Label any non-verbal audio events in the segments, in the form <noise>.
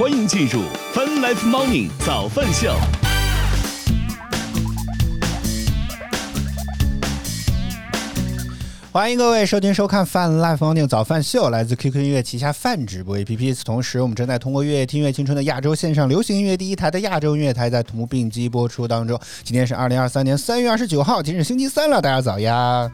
欢迎进入 Fun Life Morning 早饭秀。欢迎各位收听收看泛 Live Morning 早饭秀，来自 QQ 音乐旗下泛直播 APP。同时，我们正在通过月听乐青春的亚洲线上流行音乐第一台的亚洲音乐台，在同步并机播出当中。今天是二零二三年三月二十九号，今日星期三了，大家早呀！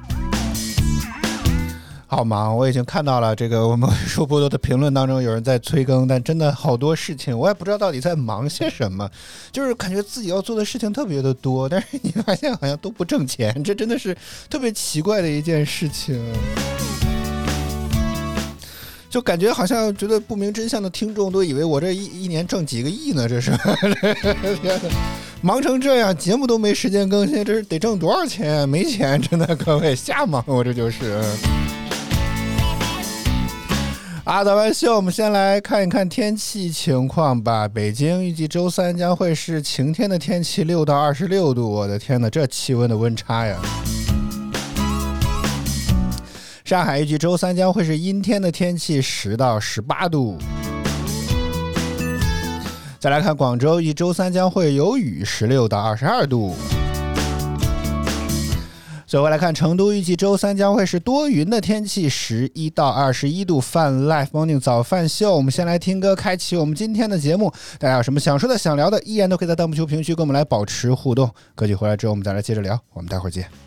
好忙，我已经看到了这个我们说波多的评论当中有人在催更，但真的好多事情，我也不知道到底在忙些什么，就是感觉自己要做的事情特别的多，但是你发现好像都不挣钱，这真的是特别奇怪的一件事情。就感觉好像觉得不明真相的听众都以为我这一一年挣几个亿呢，这是 <laughs> 忙成这样，节目都没时间更新，这是得挣多少钱？没钱，真的各位瞎忙，我这就是。啊，早安秀，我们先来看一看天气情况吧。北京预计周三将会是晴天的天气，六到二十六度。我的天哪，这气温的温差呀！上海预计周三将会是阴天的天气，十到十八度。再来看广州，预计周三将会有雨，十六到二十二度。各位来看成都，预计周三将会是多云的天气，十一到二十一度。饭 Life Morning 早饭秀，我们先来听歌，开启我们今天的节目。大家有什么想说的、想聊的，依然都可以在弹幕球评区跟我们来保持互动。歌曲回来之后，我们再来接着聊。我们待会儿见。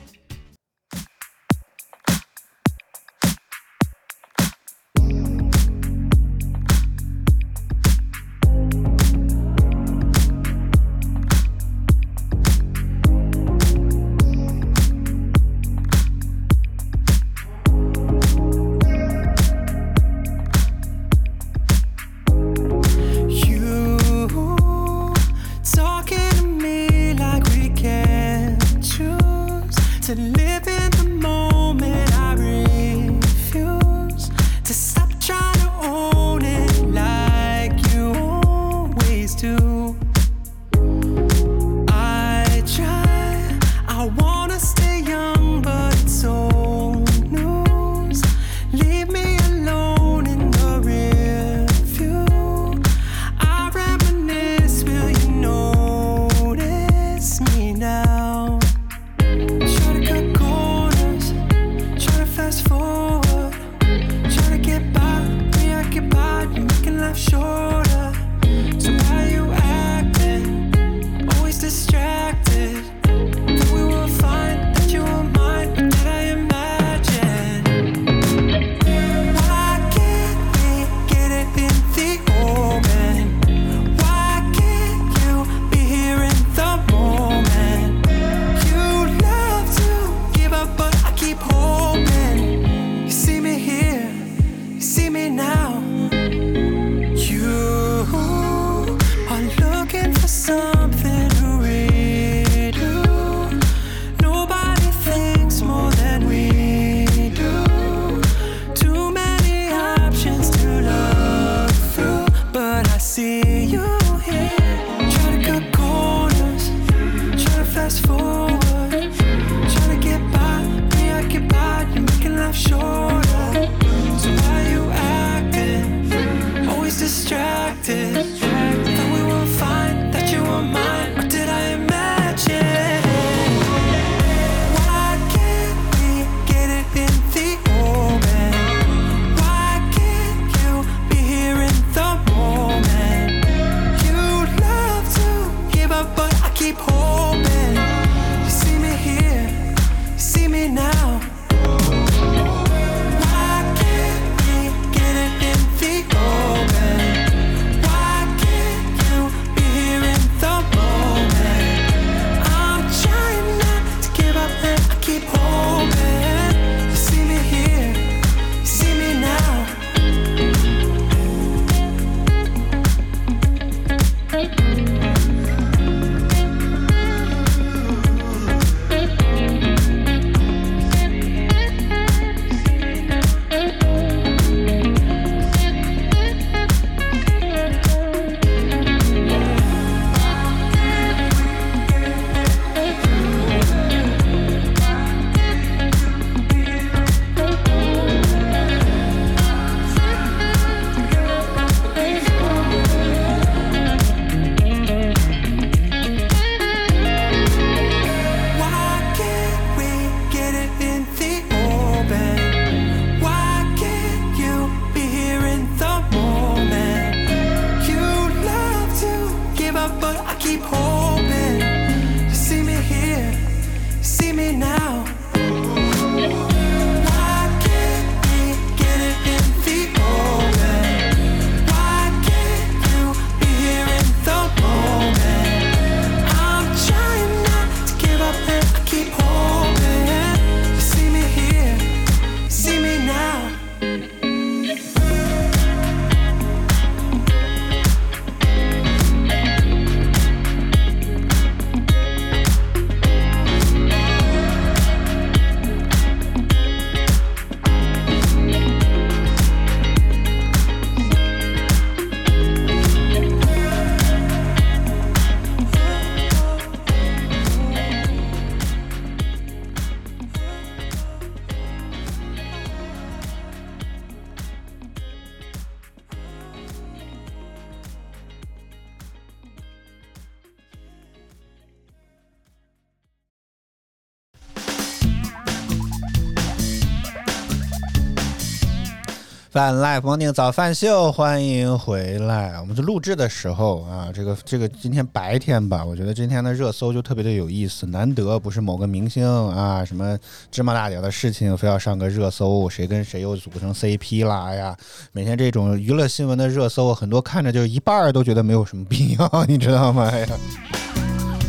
饭 live morning 早饭秀，欢迎回来。我们是录制的时候啊，这个这个今天白天吧，我觉得今天的热搜就特别的有意思，难得不是某个明星啊什么芝麻大点的事情，非要上个热搜，谁跟谁又组成 CP 啦？哎呀，每天这种娱乐新闻的热搜，很多看着就一半都觉得没有什么必要，你知道吗？哎呀。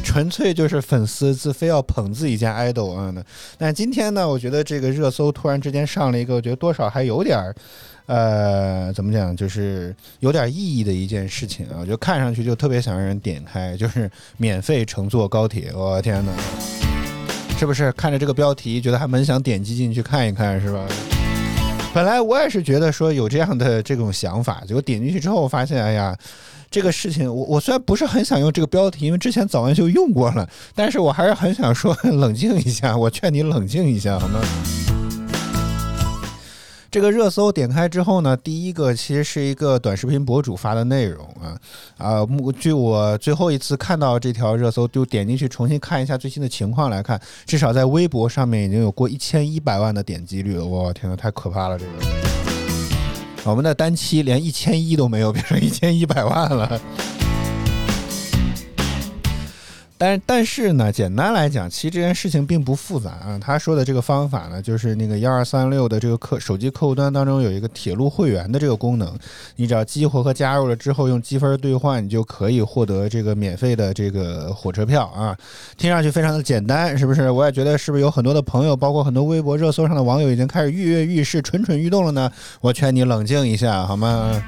纯粹就是粉丝自非要捧自己家爱豆啊！但今天呢，我觉得这个热搜突然之间上了一个，我觉得多少还有点儿，呃，怎么讲，就是有点意义的一件事情啊！就看上去就特别想让人点开，就是免费乘坐高铁。我天哪，是不是看着这个标题觉得还蛮想点击进去看一看，是吧？本来我也是觉得说有这样的这种想法，结果点进去之后发现，哎呀。这个事情，我我虽然不是很想用这个标题，因为之前早安就用过了，但是我还是很想说 <laughs> 冷静一下，我劝你冷静一下，好吗？这个热搜点开之后呢，第一个其实是一个短视频博主发的内容啊啊，目据我最后一次看到这条热搜，就点进去重新看一下最新的情况来看，至少在微博上面已经有过一千一百万的点击率了，我天呐，太可怕了这个。我们的单期连一千一都没有，变成一千一百万了。但但是呢，简单来讲，其实这件事情并不复杂啊。他说的这个方法呢，就是那个幺二三六的这个客手机客户端当中有一个铁路会员的这个功能，你只要激活和加入了之后，用积分兑换，你就可以获得这个免费的这个火车票啊。听上去非常的简单，是不是？我也觉得是不是有很多的朋友，包括很多微博热搜上的网友已经开始跃跃欲试、蠢蠢欲动了呢？我劝你冷静一下，好吗？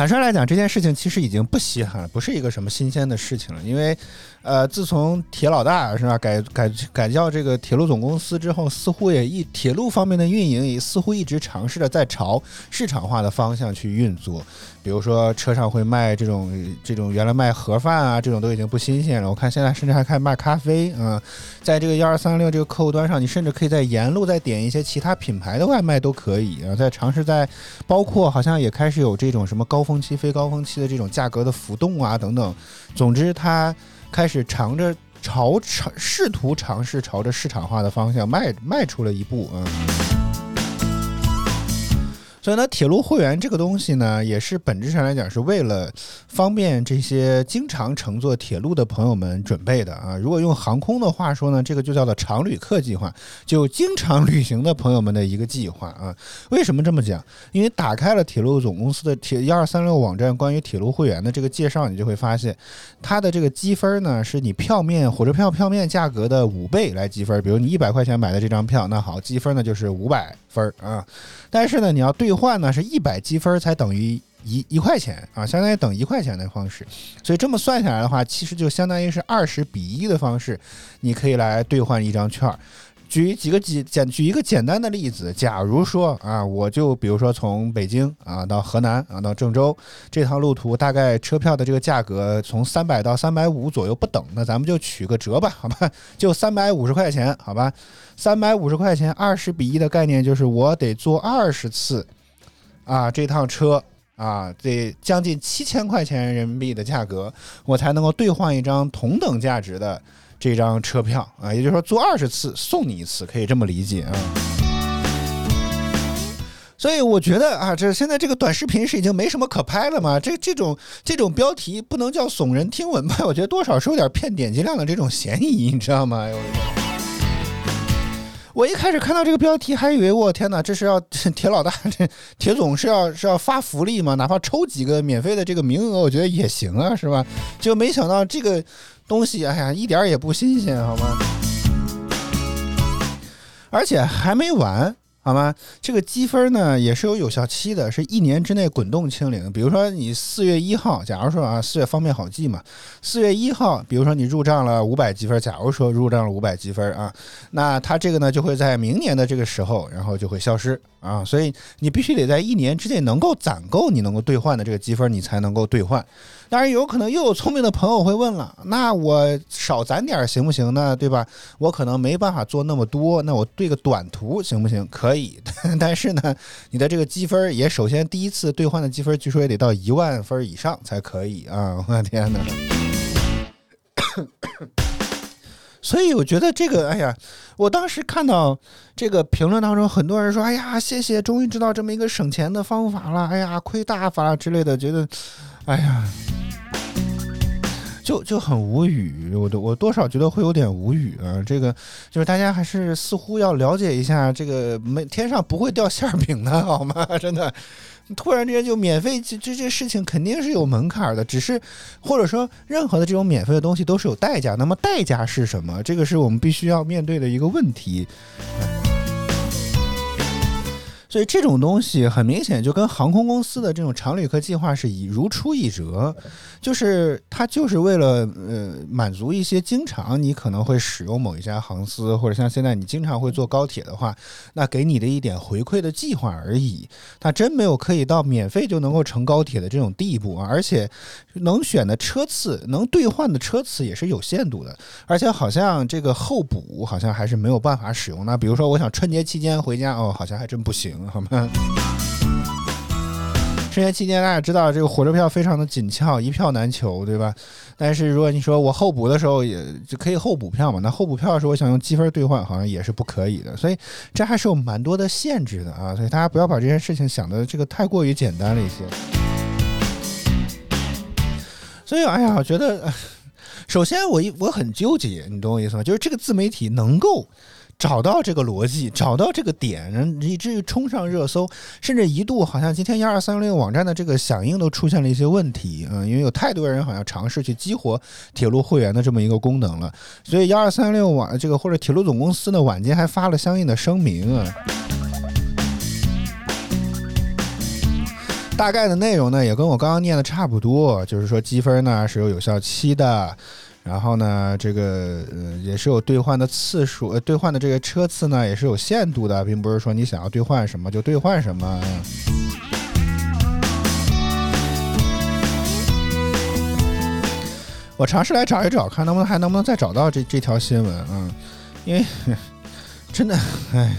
坦率来讲，这件事情其实已经不稀罕了，不是一个什么新鲜的事情了，因为。呃，自从铁老大是吧改改改叫这个铁路总公司之后，似乎也一铁路方面的运营也似乎一直尝试着在朝市场化的方向去运作。比如说车上会卖这种这种原来卖盒饭啊，这种都已经不新鲜了。我看现在甚至还开始卖咖啡啊，在这个幺二三六这个客户端上，你甚至可以在沿路再点一些其他品牌的外卖都可以啊。在尝试在包括好像也开始有这种什么高峰期、非高峰期的这种价格的浮动啊等等。总之它。开始尝着朝尝试图尝试朝着市场化的方向迈迈出了一步嗯。所以呢，铁路会员这个东西呢，也是本质上来讲是为了方便这些经常乘坐铁路的朋友们准备的啊。如果用航空的话说呢，这个就叫做常旅客计划，就经常旅行的朋友们的一个计划啊。<laughs> 为什么这么讲？因为打开了铁路总公司的铁幺二三六网站关于铁路会员的这个介绍，你就会发现，它的这个积分呢，是你票面火车票票面价格的五倍来积分。比如你一百块钱买的这张票，那好，积分呢就是五百分啊。但是呢，你要对兑换呢，是一百积分才等于一一块钱啊，相当于等一块钱的方式。所以这么算下来的话，其实就相当于是二十比一的方式，你可以来兑换一张券。举几个简简举一个简单的例子，假如说啊，我就比如说从北京啊到河南啊到郑州这趟路途，大概车票的这个价格从三百到三百五左右不等，那咱们就取个折吧，好吧，就三百五十块钱，好吧，三百五十块钱，二十比一的概念就是我得坐二十次啊这趟车啊，得将近七千块钱人民币的价格，我才能够兑换一张同等价值的。这张车票啊，也就是说坐二十次送你一次，可以这么理解啊。所以我觉得啊，这现在这个短视频是已经没什么可拍了嘛？这这种这种标题不能叫耸人听闻吧？我觉得多少是有点骗点击量的这种嫌疑，你知道吗？我我一开始看到这个标题，还以为我天哪，这是要 <laughs> 铁老大这铁总是要是要发福利吗？哪怕抽几个免费的这个名额，我觉得也行啊，是吧？就没想到这个。东西，哎呀，一点也不新鲜，好吗？而且还没完。好吗？这个积分呢也是有有效期的，是一年之内滚动清零。比如说你四月一号，假如说啊，四月方便好记嘛，四月一号，比如说你入账了五百积分，假如说入账了五百积分啊，那它这个呢就会在明年的这个时候，然后就会消失啊。所以你必须得在一年之内能够攒够你能够兑换的这个积分，你才能够兑换。当然有可能又有聪明的朋友会问了，那我少攒点行不行呢？对吧？我可能没办法做那么多，那我对个短途行不行？可。以，<laughs> 但是呢，你的这个积分也首先第一次兑换的积分，据说也得到一万分以上才可以啊！<laughs> 我的天哪！<coughs> 所以我觉得这个，哎呀，我当时看到这个评论当中，很多人说，哎呀，谢谢，终于知道这么一个省钱的方法了，哎呀，亏大发了之类的，觉得，哎呀。就就很无语，我都我多少觉得会有点无语啊。这个就是大家还是似乎要了解一下，这个没天上不会掉馅饼的 <laughs> 好吗？真的，突然之间就免费，这这这事情肯定是有门槛的。只是或者说任何的这种免费的东西都是有代价，那么代价是什么？这个是我们必须要面对的一个问题。所以这种东西很明显就跟航空公司的这种常旅客计划是以如出一辙，就是它就是为了呃满足一些经常你可能会使用某一家航司，或者像现在你经常会坐高铁的话，那给你的一点回馈的计划而已。它真没有可以到免费就能够乘高铁的这种地步啊！而且能选的车次、能兑换的车次也是有限度的，而且好像这个候补好像还是没有办法使用的。比如说，我想春节期间回家哦，好像还真不行。好吗？春节期间，大家知道这个火车票非常的紧俏，一票难求，对吧？但是如果你说我候补的时候也就可以候补票嘛，那候补票的时候我想用积分兑换，好像也是不可以的。所以这还是有蛮多的限制的啊！所以大家不要把这件事情想的这个太过于简单了一些。所以，哎呀，我觉得，首先我一我很纠结，你懂我意思吗？就是这个自媒体能够。找到这个逻辑，找到这个点，以至于冲上热搜，甚至一度好像今天幺二三六网站的这个响应都出现了一些问题，嗯，因为有太多人好像尝试去激活铁路会员的这么一个功能了，所以幺二三六网这个或者铁路总公司呢晚间还发了相应的声明啊，大概的内容呢也跟我刚刚念的差不多，就是说积分呢是有有效期的。然后呢，这个呃也是有兑换的次数，呃兑换的这个车次呢也是有限度的，并不是说你想要兑换什么就兑换什么。我尝试来找一找，看能不能还能不能再找到这这条新闻啊？因为 <laughs> 真的，哎，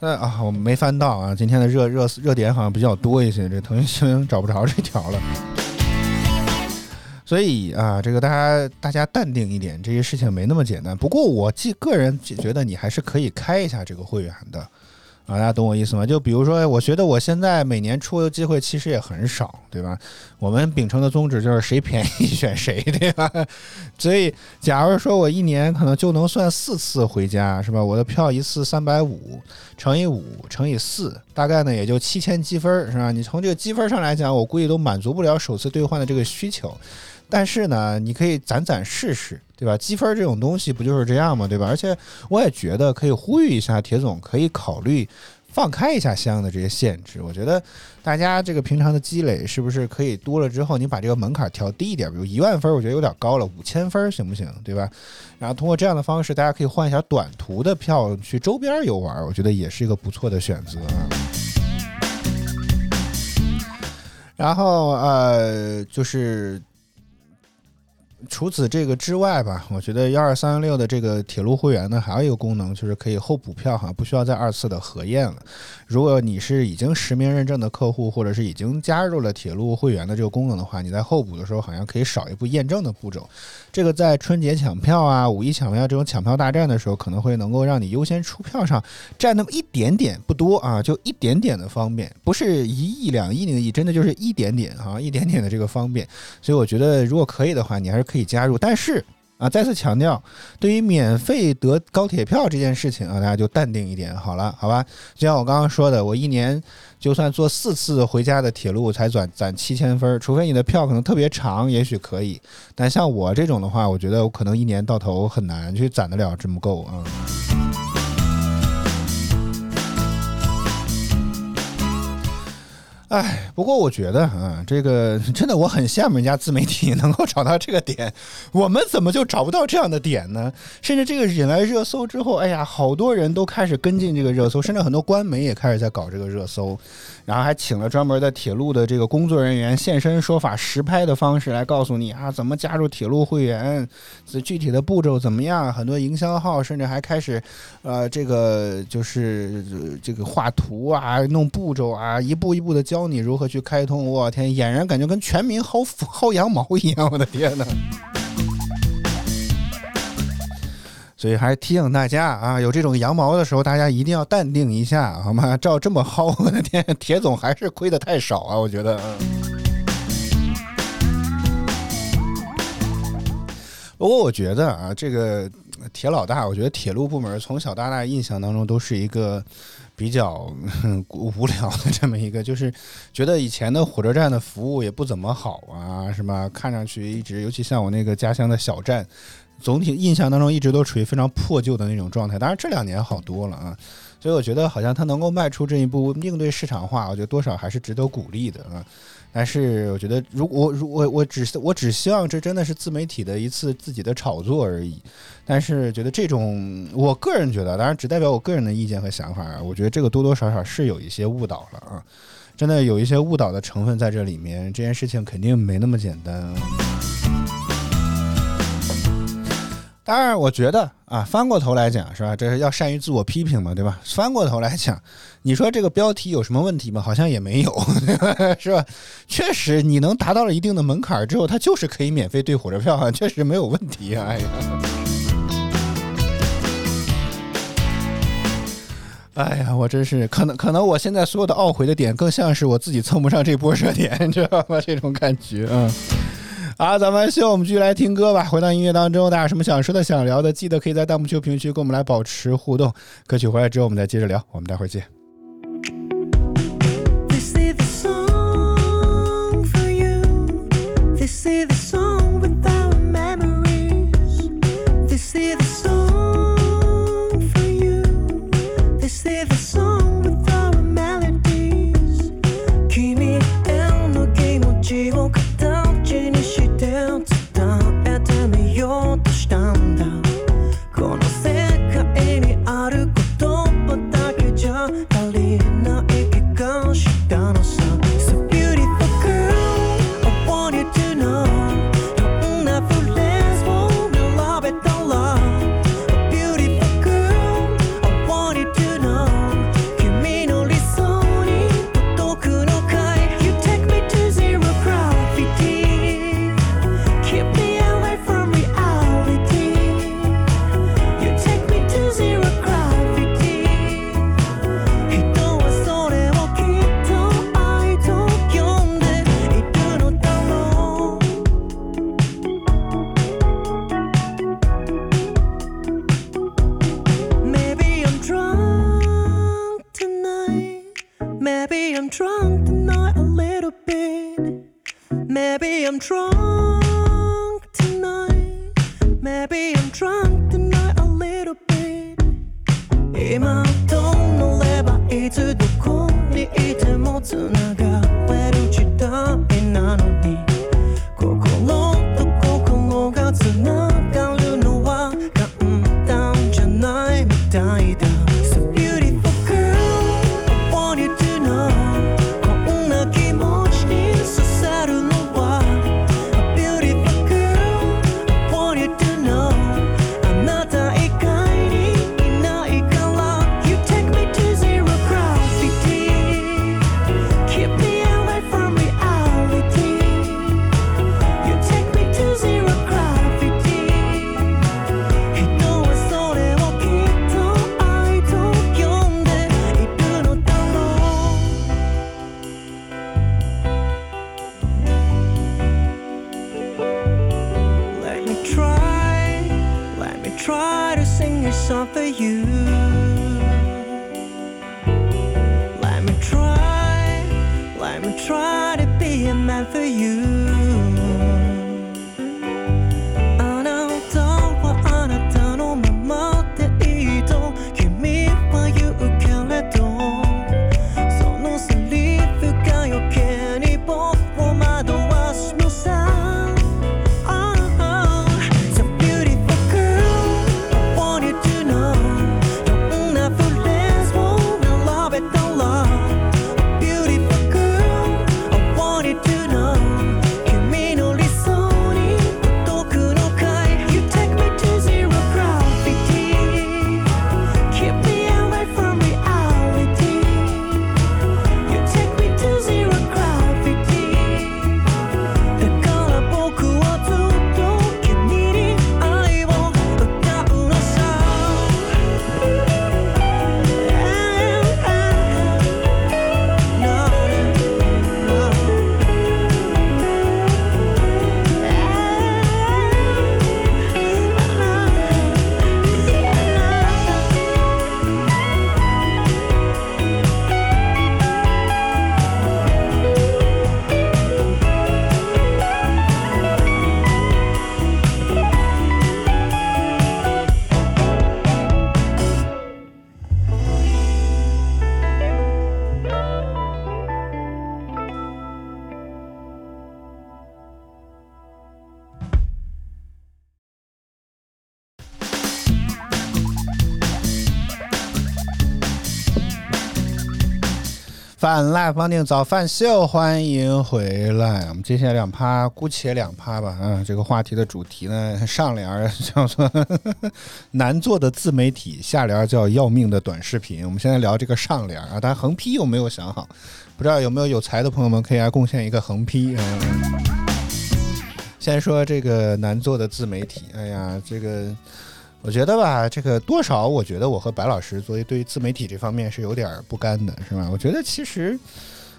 呃啊，我没翻到啊，今天的热热热点好像比较多一些，这腾讯新闻找不着这条了。所以啊，这个大家大家淡定一点，这些事情没那么简单。不过我既个人觉得你还是可以开一下这个会员的，啊，大家懂我意思吗？就比如说，我觉得我现在每年出的机会其实也很少，对吧？我们秉承的宗旨就是谁便宜 <laughs> 选谁，对吧？所以，假如说我一年可能就能算四次回家，是吧？我的票一次三百五，乘以五乘以四，大概呢也就七千积分，是吧？你从这个积分上来讲，我估计都满足不了首次兑换的这个需求。但是呢，你可以攒攒试试，对吧？积分这种东西不就是这样吗？对吧？而且我也觉得可以呼吁一下铁总，可以考虑放开一下相应的这些限制。我觉得大家这个平常的积累是不是可以多了之后，你把这个门槛调低一点，比如一万分，我觉得有点高了，五千分行不行？对吧？然后通过这样的方式，大家可以换一下短途的票去周边游玩，我觉得也是一个不错的选择。然后呃，就是。除此这个之外吧，我觉得幺二三六的这个铁路会员呢，还有一个功能就是可以后补票哈，不需要再二次的核验了。如果你是已经实名认证的客户，或者是已经加入了铁路会员的这个功能的话，你在候补的时候好像可以少一步验证的步骤。这个在春节抢票啊、五一抢票这种抢票大战的时候，可能会能够让你优先出票上占那么一点点，不多啊，就一点点的方便，不是一亿两亿那个亿，真的就是一点点啊，一点点的这个方便。所以我觉得如果可以的话，你还是。可以加入，但是啊，再次强调，对于免费得高铁票这件事情啊，大家就淡定一点好了，好吧？就像我刚刚说的，我一年就算坐四次回家的铁路，才攒攒七千分，除非你的票可能特别长，也许可以。但像我这种的话，我觉得我可能一年到头很难去攒得了这么够啊。哎，不过我觉得啊，这个 <laughs> 真的我很羡慕人家自媒体能够找到这个点，我们怎么就找不到这样的点呢？甚至这个引来热搜之后，哎呀，好多人都开始跟进这个热搜，甚至很多官媒也开始在搞这个热搜，然后还请了专门的铁路的这个工作人员现身说法，实拍的方式来告诉你啊，怎么加入铁路会员，这具体的步骤怎么样？很多营销号甚至还开始，呃，这个就是这个画图啊，弄步骤啊，一步一步的教。教你如何去开通，我天，俨然感觉跟全民薅薅羊毛一样，我的天哪！所以还提醒大家啊，有这种羊毛的时候，大家一定要淡定一下，好吗？<laughs> 照这么薅，我的天，<laughs> 铁总还是亏的太少啊，我觉得。不过我觉得啊，这个铁老大，我觉得铁路部门从小到大印象当中都是一个比较 <laughs> 无聊的这么一个，<laughs> 就是觉得以前的火车站的服务也不怎么好啊，是吧？看上去一直，尤其像我那个家乡的小站，总体印象当中一直都处于非常破旧的那种状态。当然这两年好多了啊，所以我觉得好像他能够迈出这一步，应对市场化，我觉得多少还是值得鼓励的啊。但是我觉得，如果如我我只我只希望这真的是自媒体的一次自己的炒作而已。但是觉得这种，我个人觉得，当然只代表我个人的意见和想法啊。我觉得这个多多少少是有一些误导了啊，真的有一些误导的成分在这里面。这件事情肯定没那么简单。当然，我觉得啊，翻过头来讲是吧？这是要善于自我批评嘛，对吧？翻过头来讲，你说这个标题有什么问题吗？好像也没有，<laughs> 是吧？确实，你能达到了一定的门槛之后，它就是可以免费兑火车票，确实没有问题啊！哎呀，哎呀，我真是可能可能我现在所有的懊悔的点，更像是我自己蹭不上这波热点，<laughs> 你知道吗？这种感觉，嗯。好，咱们秀，我们继续来听歌吧。回到音乐当中，大家有什么想说的、想聊的，记得可以在弹幕区、评论区跟我们来保持互动。歌曲回来之后，我们再接着聊。我们待会儿见。The 饭 live 方定早饭秀，欢迎回来。我们接下来两趴，姑且两趴吧。嗯，这个话题的主题呢，上联 <laughs> 叫做难做的自媒体，下联叫要命的短视频。我们现在聊这个上联啊，但横批有没有想好，不知道有没有有才的朋友们可以来贡献一个横批。嗯，先说这个难做的自媒体，哎呀，这个。我觉得吧，这个多少，我觉得我和白老师作为对于自媒体这方面是有点不甘的，是吧？我觉得其实，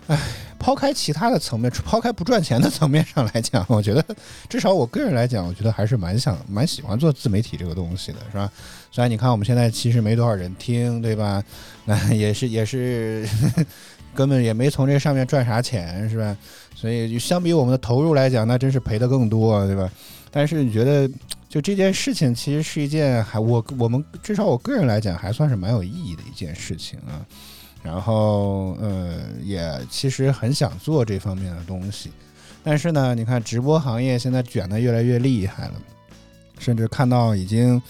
唉，抛开其他的层面，抛开不赚钱的层面上来讲，我觉得至少我个人来讲，我觉得还是蛮想、蛮喜欢做自媒体这个东西的，是吧？虽然你看我们现在其实没多少人听，对吧？那也是也是 <laughs> 根本也没从这上面赚啥钱，是吧？所以相比我们的投入来讲，那真是赔的更多，对吧？但是你觉得？就这件事情，其实是一件还我我们至少我个人来讲，还算是蛮有意义的一件事情啊。然后呃，也其实很想做这方面的东西，但是呢，你看直播行业现在卷的越来越厉害了，甚至看到已经。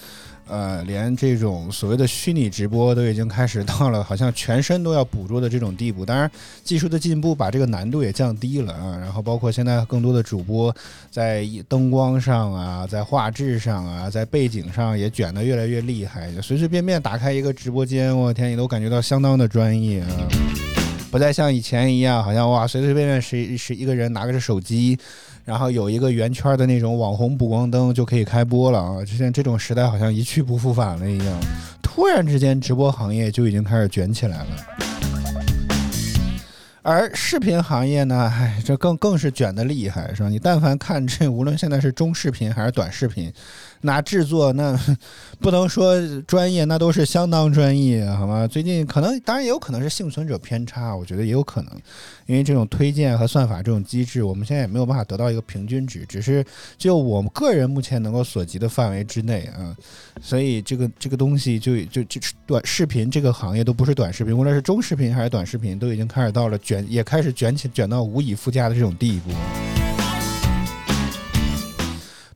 呃，连这种所谓的虚拟直播都已经开始到了好像全身都要捕捉的这种地步。当然，技术的进步把这个难度也降低了啊。然后，包括现在更多的主播在灯光上啊，在画质上啊，在背景上也卷得越来越厉害。就随随便便打开一个直播间，我天，你都感觉到相当的专业啊，不再像以前一样，好像哇，随随便便谁是一个人拿个手机。然后有一个圆圈的那种网红补光灯就可以开播了啊！就像这种时代好像一去不复返了一样，突然之间直播行业就已经开始卷起来了。而视频行业呢，唉，这更更是卷的厉害，是吧？你但凡看这，无论现在是中视频还是短视频。拿制作那 <laughs> 不能说专业，那都是相当专业，好吗？最近可能当然也有可能是幸存者偏差，我觉得也有可能，因为这种推荐和算法这种机制，我们现在也没有办法得到一个平均值，只是就我们个人目前能够所及的范围之内啊，所以这个这个东西就就就短视频这个行业都不是短视频，无论是中视频还是短视频，都已经开始到了卷，也开始卷起卷到无以复加的这种地步。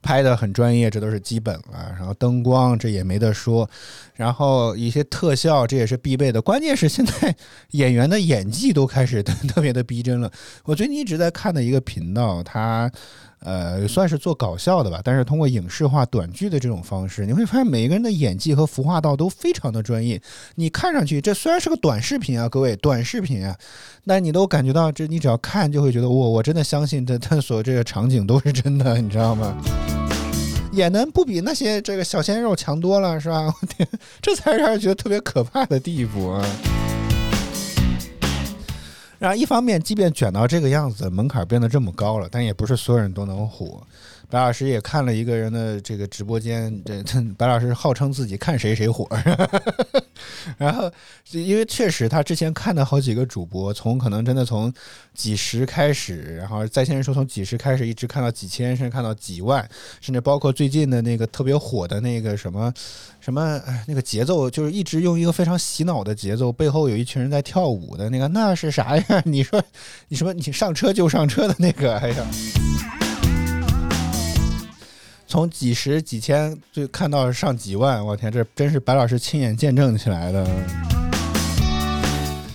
拍的很专业，这都是基本了。然后灯光这也没得说，然后一些特效这也是必备的。关键是现在演员的演技都开始特别的逼真了。我最近一直在看的一个频道，它呃算是做搞笑的吧，但是通过影视化短剧的这种方式，你会发现每一个人的演技和服化道都非常的专业。你看上去这虽然是个短视频啊，各位短视频啊，但你都感觉到这你只要看就会觉得我我真的相信这他所这个场景都是真的，你知道吗？也能不比那些这个小鲜肉强多了，是吧？我天，这才让人觉得特别可怕的地步啊！然后一方面，即便卷到这个样子，门槛变得这么高了，但也不是所有人都能火。白老师也看了一个人的这个直播间，这 <laughs> 白老师号称自己看谁谁火，<laughs> 然后因为确实他之前看的好几个主播，从可能真的从几十开始，然后在线人数从几十开始，一直看到几千，甚至看到几万，甚至包括最近的那个特别火的那个什么什么那个节奏，就是一直用一个非常洗脑的节奏，背后有一群人在跳舞的那个，那是啥呀？<laughs> 你说你什么？你上车就上车的那个？哎呀！从几十几千就看到上几万，我天，这真是白老师亲眼见证起来的。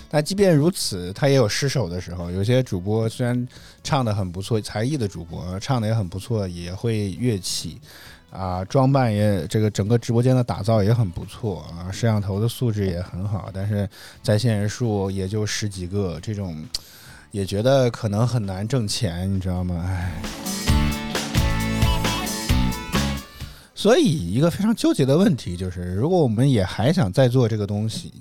但即便如此，他也有失手的时候。有些主播虽然唱的很不错，才艺的主播唱的也很不错，也会乐器啊，装扮也这个整个直播间的打造也很不错啊，摄像头的素质也很好，但是在线人数也就十几个，这种也觉得可能很难挣钱，你知道吗？唉。所以，一个非常纠结的问题就是，如果我们也还想再做这个东西，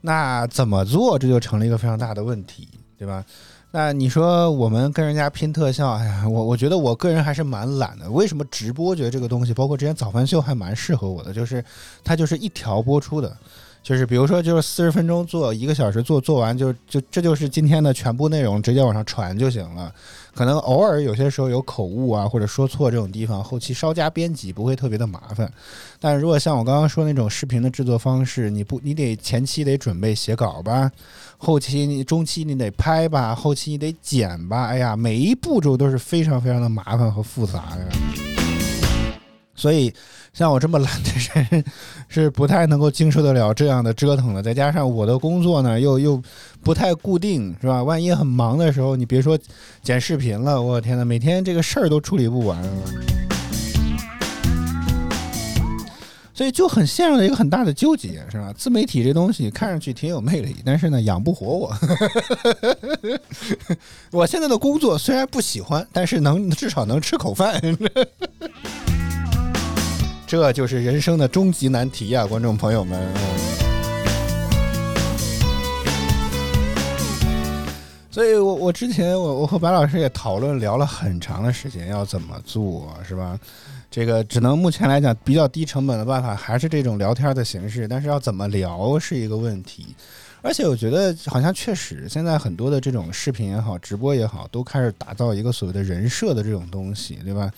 那怎么做？这就成了一个非常大的问题，对吧？那你说我们跟人家拼特效，哎呀，我我觉得我个人还是蛮懒的。为什么直播觉得这个东西，包括之前早饭秀还蛮适合我的，就是它就是一条播出的。就是比如说，就是四十分钟做一个小时做做完就就这就是今天的全部内容，直接往上传就行了。可能偶尔有些时候有口误啊或者说错这种地方，后期稍加编辑不会特别的麻烦。但如果像我刚刚说那种视频的制作方式，你不你得前期得准备写稿吧，后期你中期你得拍吧，后期你得剪吧，哎呀，<laughs> 每一步骤都是非常非常的麻烦和复杂的。所以，像我这么懒的人，是不太能够经受得了这样的折腾的。再加上我的工作呢，又又不太固定，是吧？万一很忙的时候，你别说剪视频了，我天呐，每天这个事儿都处理不完。所以就很陷入了一个很大的纠结，是吧？自媒体这东西看上去挺有魅力，但是呢，养不活我。<laughs> 我现在的工作虽然不喜欢，但是能至少能吃口饭。<laughs> 这就是人生的终极难题呀，观众朋友们。所以我我之前我我和白老师也讨论聊了很长的时间，要怎么做，是吧？这个只能目前来讲比较低成本的办法，还是这种聊天的形式。但是要怎么聊是一个问题，而且我觉得好像确实现在很多的这种视频也好，直播也好，都开始打造一个所谓的人设的这种东西，对吧？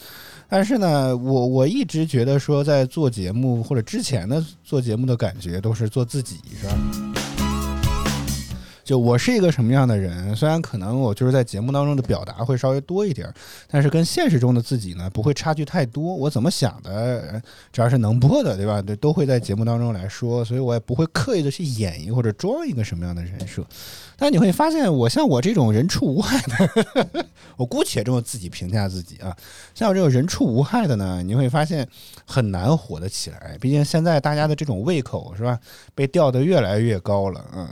但是呢，我我一直觉得说，在做节目或者之前的做节目的感觉，都是做自己，是吧？就我是一个什么样的人，虽然可能我就是在节目当中的表达会稍微多一点，但是跟现实中的自己呢不会差距太多。我怎么想的，只要是能播的，对吧？对，都会在节目当中来说，所以我也不会刻意的去演一或者装一个什么样的人设。但你会发现，我像我这种人畜无害的，我姑且这么自己评价自己啊，像我这种人畜无害的呢，你会发现很难火得起来。毕竟现在大家的这种胃口是吧，被吊得越来越高了，嗯。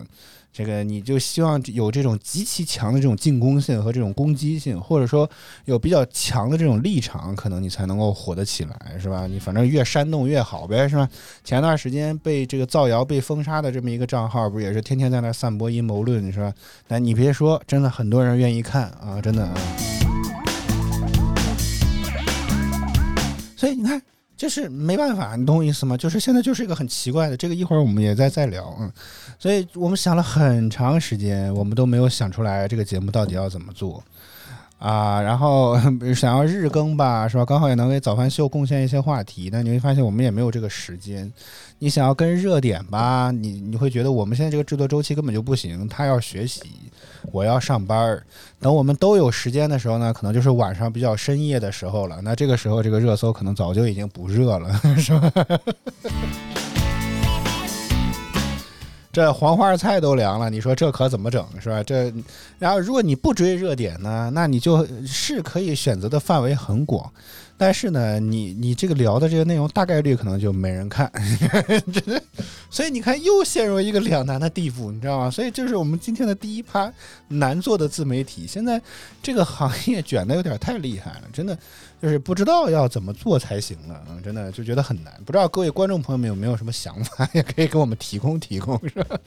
这个你就希望有这种极其强的这种进攻性和这种攻击性，或者说有比较强的这种立场，可能你才能够火得起来，是吧？你反正越煽动越好呗，是吧？前段时间被这个造谣被封杀的这么一个账号，不也是天天在那散播阴谋论，是吧？但你别说，真的很多人愿意看啊，真的啊。所以你看。就是没办法，你懂我意思吗？就是现在就是一个很奇怪的，这个一会儿我们也在再聊，嗯，所以我们想了很长时间，我们都没有想出来这个节目到底要怎么做。啊，然后想要日更吧，是吧？刚好也能给早饭秀贡献一些话题，但你会发现我们也没有这个时间。你想要跟热点吧，你你会觉得我们现在这个制作周期根本就不行。他要学习，我要上班儿。等我们都有时间的时候呢，可能就是晚上比较深夜的时候了。那这个时候，这个热搜可能早就已经不热了，<laughs> 是吧？这黄花菜都凉了，你说这可怎么整是吧？这，然后如果你不追热点呢，那你就是可以选择的范围很广。但是呢，你你这个聊的这个内容大概率可能就没人看，<laughs> 真的所以你看又陷入一个两难的地步，你知道吗？所以这是我们今天的第一趴难做的自媒体。现在这个行业卷的有点太厉害了，真的就是不知道要怎么做才行了，嗯，真的就觉得很难。不知道各位观众朋友们有没有什么想法，也可以给我们提供提供，是吧？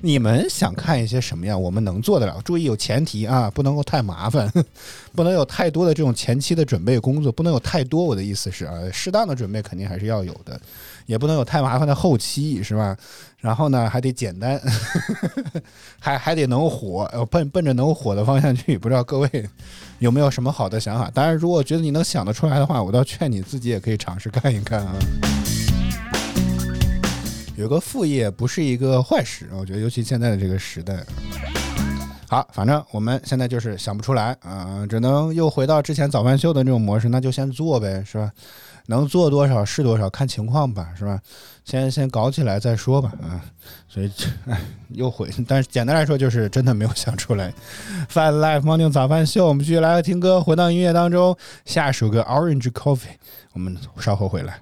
你们想看一些什么样？我们能做得了？注意有前提啊，不能够太麻烦，<laughs> 不能有太多的这种前期的准备工作，不能有太多。我的意思是啊，适当的准备肯定还是要有的，也不能有太麻烦的后期，是吧？然后呢，还得简单，<laughs> 还还得能火，奔奔着能火的方向去。不知道各位有没有什么好的想法？当然，如果觉得你能想得出来的话，我倒劝你自己也可以尝试看一看啊。有个副业不是一个坏事，我觉得尤其现在的这个时代。好，反正我们现在就是想不出来啊，只能又回到之前早饭秀的那种模式，那就先做呗，是吧？能做多少是多少，看情况吧，是吧？先先搞起来再说吧，啊，所以又回，但是简单来说就是真的没有想出来。Fine Life Morning 早饭秀，我们继续来听歌，回到音乐当中，下首歌 Orange Coffee，我们稍后回来。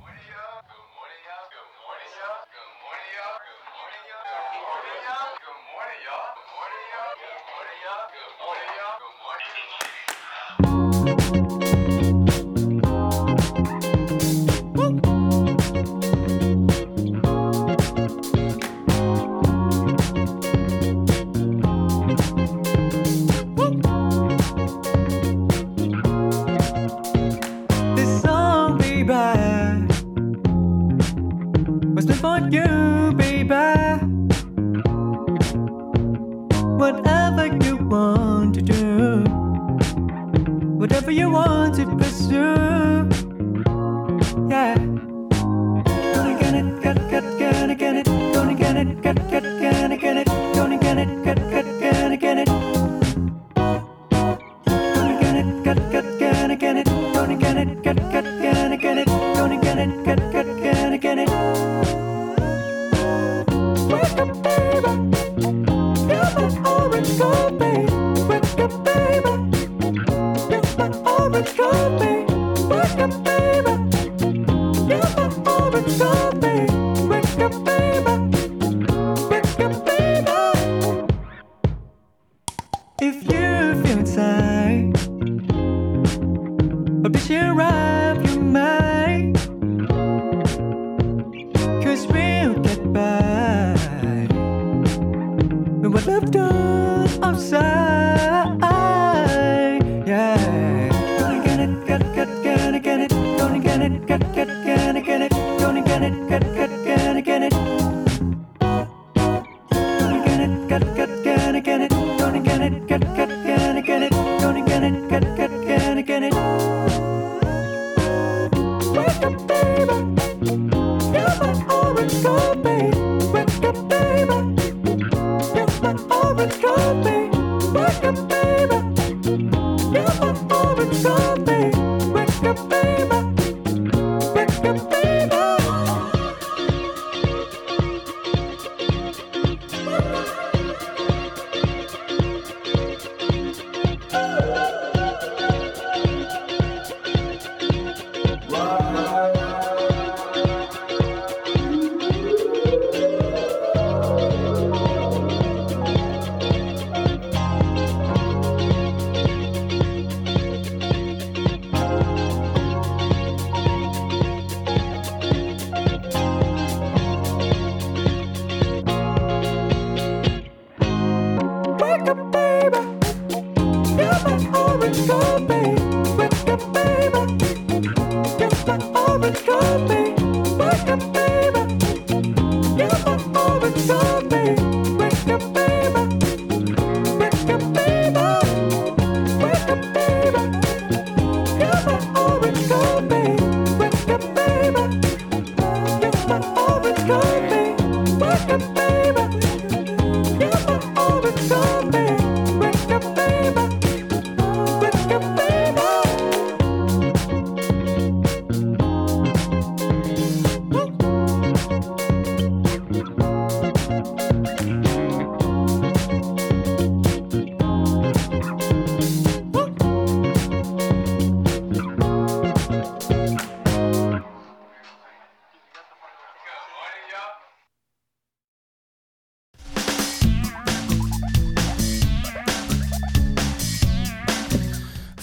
good, good, good.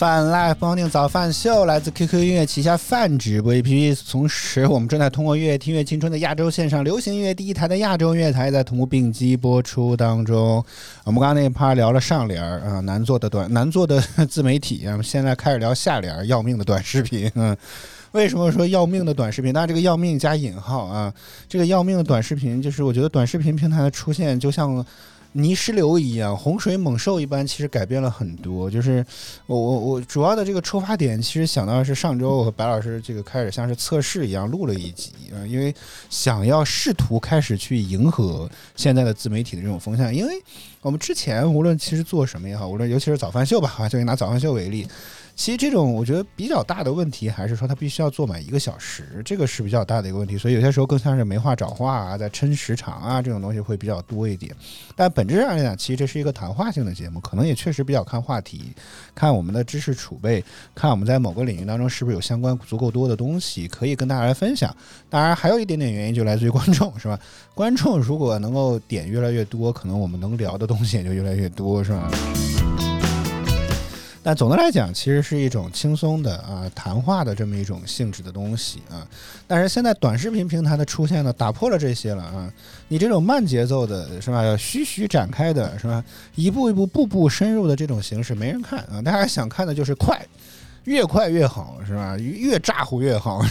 泛 Live Morning 早饭秀来自 QQ 音乐旗下泛直播 APP，同时我们正在通过“乐听乐青春”的亚洲线上流行音乐第一台的亚洲音乐台在同步并机播出当中。我们刚刚那一趴聊了上联儿啊，难做的短难做的自媒体啊，现在开始聊下联儿要命的短视频。嗯，为什么说要命的短视频？当然这个要命加引号啊，这个要命的短视频，就是我觉得短视频平台的出现就像。泥石流一样，洪水猛兽一般，其实改变了很多。就是我我我主要的这个出发点，其实想到的是上周我和白老师这个开始像是测试一样录了一集啊、因为想要试图开始去迎合现在的自媒体的这种风向，因为我们之前无论其实做什么也好，无论尤其是早饭秀吧，<laughs> 就拿早饭秀为例。其实这种我觉得比较大的问题，还是说它必须要做满一个小时，这个是比较大的一个问题。所以有些时候更像是没话找话啊，在撑时长啊这种东西会比较多一点。但本质上来讲，其实这是一个谈话性的节目，可能也确实比较看话题，看我们的知识储备，看我们在某个领域当中是不是有相关足够多的东西可以跟大家来分享。当然，还有一点点原因就来自于观众，是吧？观众如果能够点越来越多，可能我们能聊的东西也就越来越多，是吧？但总的来讲，其实是一种轻松的啊谈话的这么一种性质的东西啊。但是现在短视频平台的出现呢，打破了这些了啊。你这种慢节奏的是吧，要徐徐展开的是吧，一步一步、步步深入的这种形式，没人看啊。大家想看的就是快。越快越好，是吧？越咋呼越好，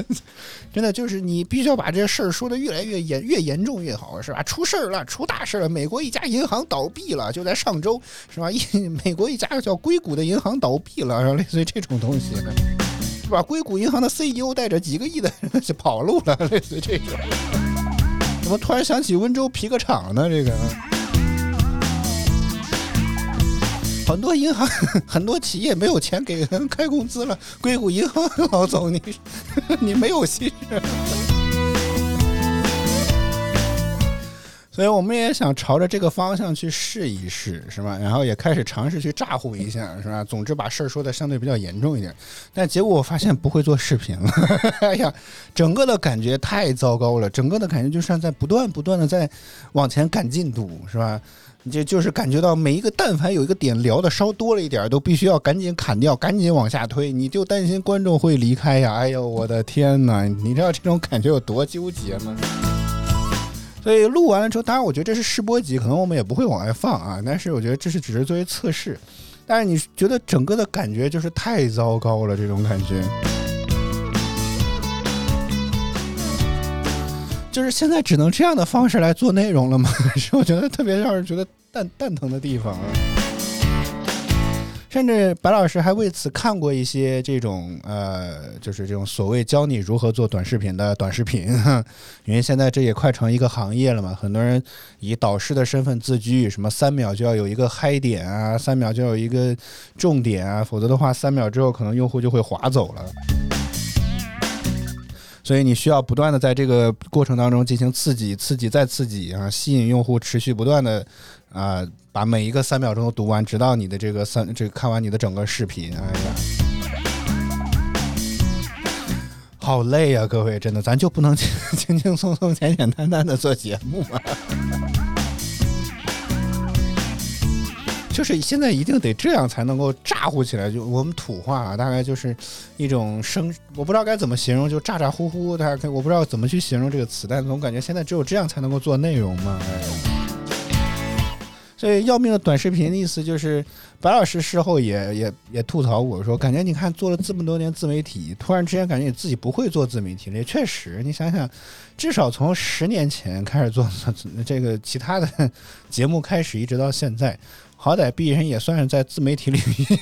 <laughs> 真的就是你必须要把这事儿说的越来越严，越严重越好，是吧？出事儿了，出大事了！美国一家银行倒闭了，就在上周，是吧？一美国一家叫硅谷的银行倒闭了，然后类似于这种东西，是吧？硅谷银行的 CEO 带着几个亿的人就跑路了，类似于这种。怎么突然想起温州皮革厂呢？这个。很多银行、<laughs> 很多企业没有钱给人开工资了。硅谷银行老总，你 <laughs> 你没有心。所以我们也想朝着这个方向去试一试，是吧？然后也开始尝试去咋呼一下，是吧？总之把事儿说的相对比较严重一点，但结果我发现不会做视频了，<laughs> 哎呀，整个的感觉太糟糕了，整个的感觉就像在不断不断的在往前赶进度，是吧？你这就是感觉到每一个但凡有一个点聊的稍多了一点，都必须要赶紧砍掉，赶紧往下推，你就担心观众会离开呀！哎呦，我的天哪，你知道这种感觉有多纠结吗？所以录完了之后，当然我觉得这是试播集，可能我们也不会往外放啊。但是我觉得这是只是作为测试。但是你觉得整个的感觉就是太糟糕了，这种感觉，就是现在只能这样的方式来做内容了吗？<laughs> 是我觉得特别让人觉得蛋蛋疼的地方啊。甚至白老师还为此看过一些这种呃，就是这种所谓教你如何做短视频的短视频，<laughs> 因为现在这也快成一个行业了嘛，很多人以导师的身份自居，什么三秒就要有一个嗨点啊，三秒就要有一个重点啊，否则的话三秒之后可能用户就会划走了。所以你需要不断的在这个过程当中进行刺激、刺激再刺激啊，吸引用户持续不断的啊，把每一个三秒钟都读完，直到你的这个三这看完你的整个视频。哎呀，好累呀、各位，真的，咱就不能 <laughs> 轻轻松松、简简单单的做节目吗？就是现在一定得这样才能够咋呼起来，就我们土话啊，大概就是一种生，我不知道该怎么形容，就咋咋呼呼，大家可以我不知道怎么去形容这个词，但总感觉现在只有这样才能够做内容嘛。哎，所以要命的短视频的意思就是，白老师事后也也也吐槽我说，感觉你看做了这么多年自媒体，突然之间感觉你自己不会做自媒体了。也确实，你想想，至少从十年前开始做这个其他的 <laughs> 节目开始，一直到现在。好歹毕人也算是在自媒体领域，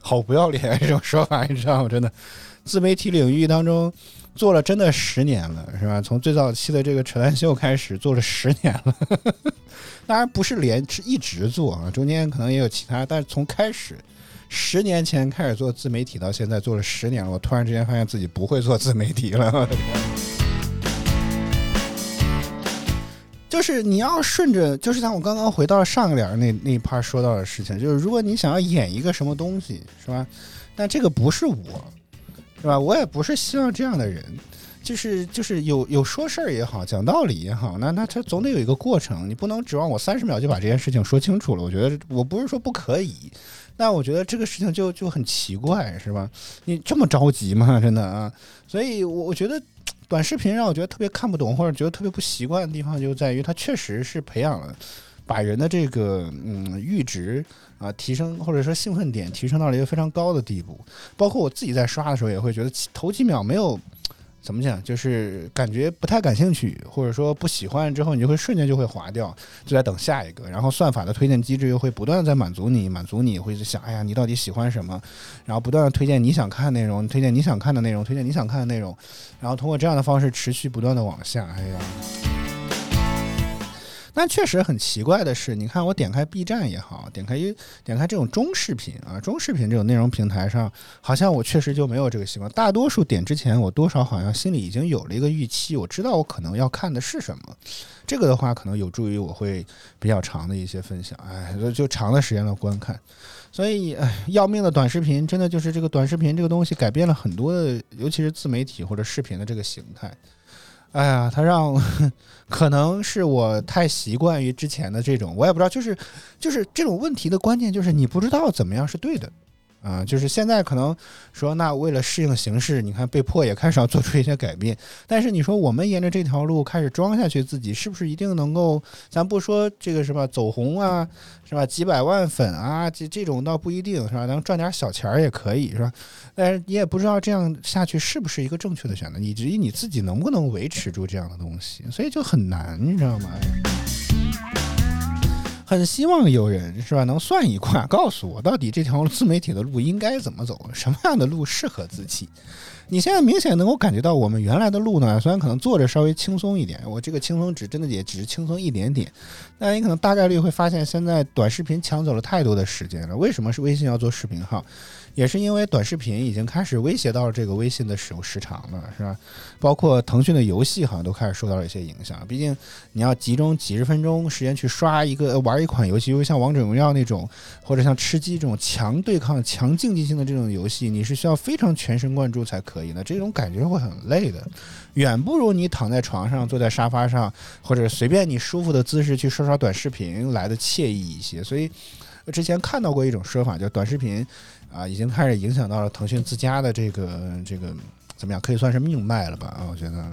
好不要脸这种说法，你知道吗？真的，自媒体领域当中做了真的十年了，是吧？从最早期的这个扯淡秀开始做了十年了，<laughs> 当然不是连是一直做啊，中间可能也有其他，但是从开始十年前开始做自媒体到现在做了十年了，我突然之间发现自己不会做自媒体了。就是你要顺着，就是像我刚刚回到上个联那那一趴说到的事情，就是如果你想要演一个什么东西，是吧？但这个不是我，是吧？我也不是希望这样的人，就是就是有有说事儿也好，讲道理也好，那那他总得有一个过程，你不能指望我三十秒就把这件事情说清楚了。我觉得我不是说不可以，但我觉得这个事情就就很奇怪，是吧？你这么着急吗？真的啊？所以我我觉得。短视频让我觉得特别看不懂，或者觉得特别不习惯的地方，就在于它确实是培养了把人的这个嗯阈值啊提升，或者说兴奋点提升到了一个非常高的地步。包括我自己在刷的时候，也会觉得头几秒没有怎么讲，就是感觉不太感兴趣，或者说不喜欢之后，你就会瞬间就会划掉，就在等下一个。然后算法的推荐机制又会不断的在满足你，满足你会想，哎呀，你到底喜欢什么？然后不断的推荐你想看内容，推荐你想看的内容，推荐你想看的内容。然后通过这样的方式持续不断的往下，哎呀，但确实很奇怪的是，你看我点开 B 站也好，点开一点开这种中视频啊，中视频这种内容平台上，好像我确实就没有这个习惯。大多数点之前，我多少好像心里已经有了一个预期，我知道我可能要看的是什么。这个的话，可能有助于我会比较长的一些分享，哎，就就长的时间的观看。所以，哎，要命的短视频，真的就是这个短视频这个东西改变了很多的，尤其是自媒体或者视频的这个形态。哎呀，他让 <laughs> 可能是我太习惯于之前的这种，我也不知道，就是就是这种问题的关键就是你不知道怎么样是对的。啊、就是现在可能说，那为了适应形势，你看被迫也开始要做出一些改变。但是你说我们沿着这条路开始装下去，自己是不是一定能够？咱不说这个什么走红啊，是吧？几百万粉啊，这这种倒不一定是吧？能赚点小钱儿也可以是吧？但是你也不知道这样下去是不是一个正确的选择，以至于你自己能不能维持住这样的东西，所以就很难，你知道吗？很希望有人是吧，能算一卦，告诉我到底这条自媒体的路应该怎么走，什么样的路适合自己。你现在明显能够感觉到，我们原来的路呢，虽然可能坐着稍微轻松一点，我这个轻松值真的也只是轻松一点点，但你可能大概率会发现，现在短视频抢走了太多的时间了。为什么是微信要做视频号？也是因为短视频已经开始威胁到了这个微信的使用时长了，是吧？包括腾讯的游戏好像都开始受到了一些影响。毕竟你要集中几十分钟时间去刷一个玩一款游戏，因为像王者荣耀那种，或者像吃鸡这种强对抗、强竞技性的这种游戏，你是需要非常全神贯注才可以的，这种感觉会很累的，远不如你躺在床上、坐在沙发上，或者随便你舒服的姿势去刷刷短视频来的惬意一些。所以，之前看到过一种说法，叫短视频。啊，已经开始影响到了腾讯自家的这个这个怎么样？可以算是命脉了吧？啊，我觉得。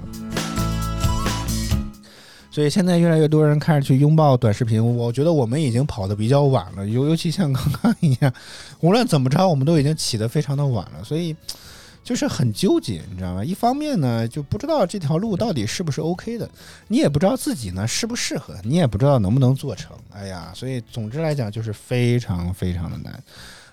所以现在越来越多人开始去拥抱短视频，我觉得我们已经跑得比较晚了，尤尤其像刚刚一样，无论怎么着，我们都已经起得非常的晚了，所以就是很纠结，你知道吗？一方面呢，就不知道这条路到底是不是 OK 的，你也不知道自己呢适不适合，你也不知道能不能做成，哎呀，所以总之来讲就是非常非常的难。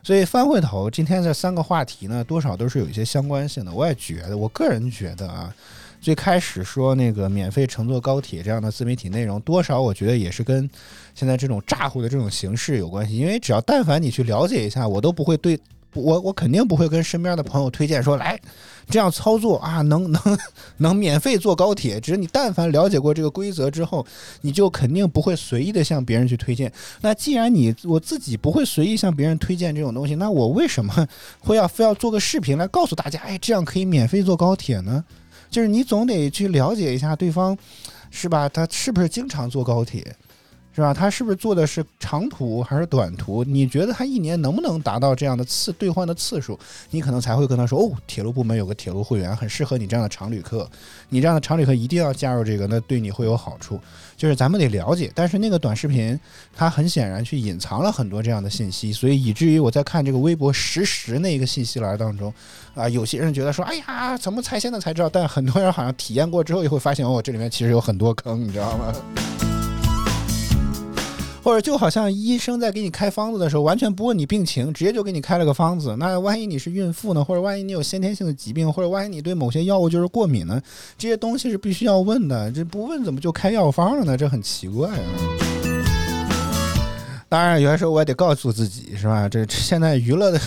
所以翻回头，今天这三个话题呢，多少都是有一些相关性的。我也觉得，我个人觉得啊，最开始说那个免费乘坐高铁这样的自媒体内容，多少我觉得也是跟现在这种诈唬的这种形式有关系。因为只要但凡你去了解一下，我都不会对。我我肯定不会跟身边的朋友推荐说来这样操作啊，能 <laughs> 能能免费坐高铁。只是你但凡了解过这个规则之后，你就肯定不会随意的向别人去推荐。那既然你我自己不会随意向别人推荐这种东西，那我为什么 <laughs> 会要非要做个视频来告诉大家，哎，这样可以免费坐高铁呢？就是你总得去了解一下对方，是吧？他是不是经常坐高铁？是吧？他是不是做的是长途还是短途？你觉得他一年能不能达到这样的次兑换的次数？你可能才会跟他说：“哦，铁路部门有个铁路会员，很适合你这样的长旅客。你这样的长旅客一定要加入这个，那对你会有好处。”就是咱们得了解。但是那个短视频，它很显然去隐藏了很多这样的信息，所以以至于我在看这个微博实时那个信息栏当中，啊，有些人觉得说：“哎呀，怎么才现在才知道？”但很多人好像体验过之后，也会发现哦，这里面其实有很多坑，你知道吗？或者就好像医生在给你开方子的时候，完全不问你病情，直接就给你开了个方子。那万一你是孕妇呢？或者万一你有先天性的疾病，或者万一你对某些药物就是过敏呢？这些东西是必须要问的。这不问怎么就开药方了呢？这很奇怪啊。当然，有些时候我也得告诉自己，是吧？这现在娱乐的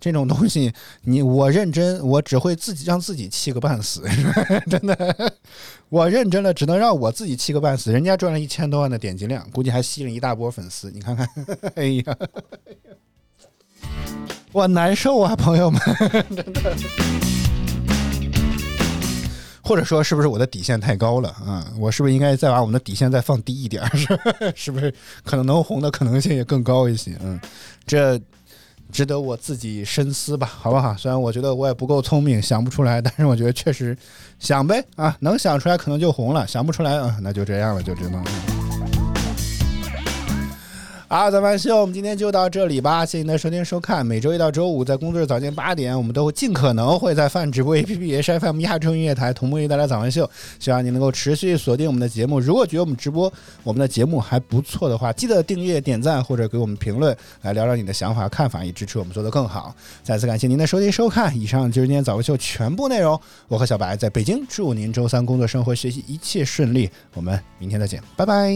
这种东西，你我认真，我只会自己让自己气个半死，<laughs> 真的。我认真了，只能让我自己气个半死。人家赚了一千多万的点击量，估计还吸引一大波粉丝。你看看，<laughs> 哎呀，<laughs> 我难受啊，朋友们，真的。或者说，是不是我的底线太高了啊？我是不是应该再把我们的底线再放低一点？是 <laughs> 是不是可能能红的可能性也更高一些？嗯，这值得我自己深思吧，好不好？虽然我觉得我也不够聪明，想不出来，但是我觉得确实想呗啊，能想出来可能就红了，想不出来啊，那就这样了，就只能。好，咱们秀，我们今天就到这里吧。谢谢您的收听收看。每周一到周五，在工作日早间八点，我们都尽可能会在泛直播 APP、H F M 亚洲音乐台同步为大家早安秀。希望您能够持续锁定我们的节目。如果觉得我们直播我们的节目还不错的话，记得订阅、点赞或者给我们评论，来聊聊你的想法、看法，以支持我们做得更好。再次感谢您的收听收看。以上就是今天早安秀全部内容。我和小白在北京，祝您周三工作、生活、学习一切顺利。我们明天再见，拜拜。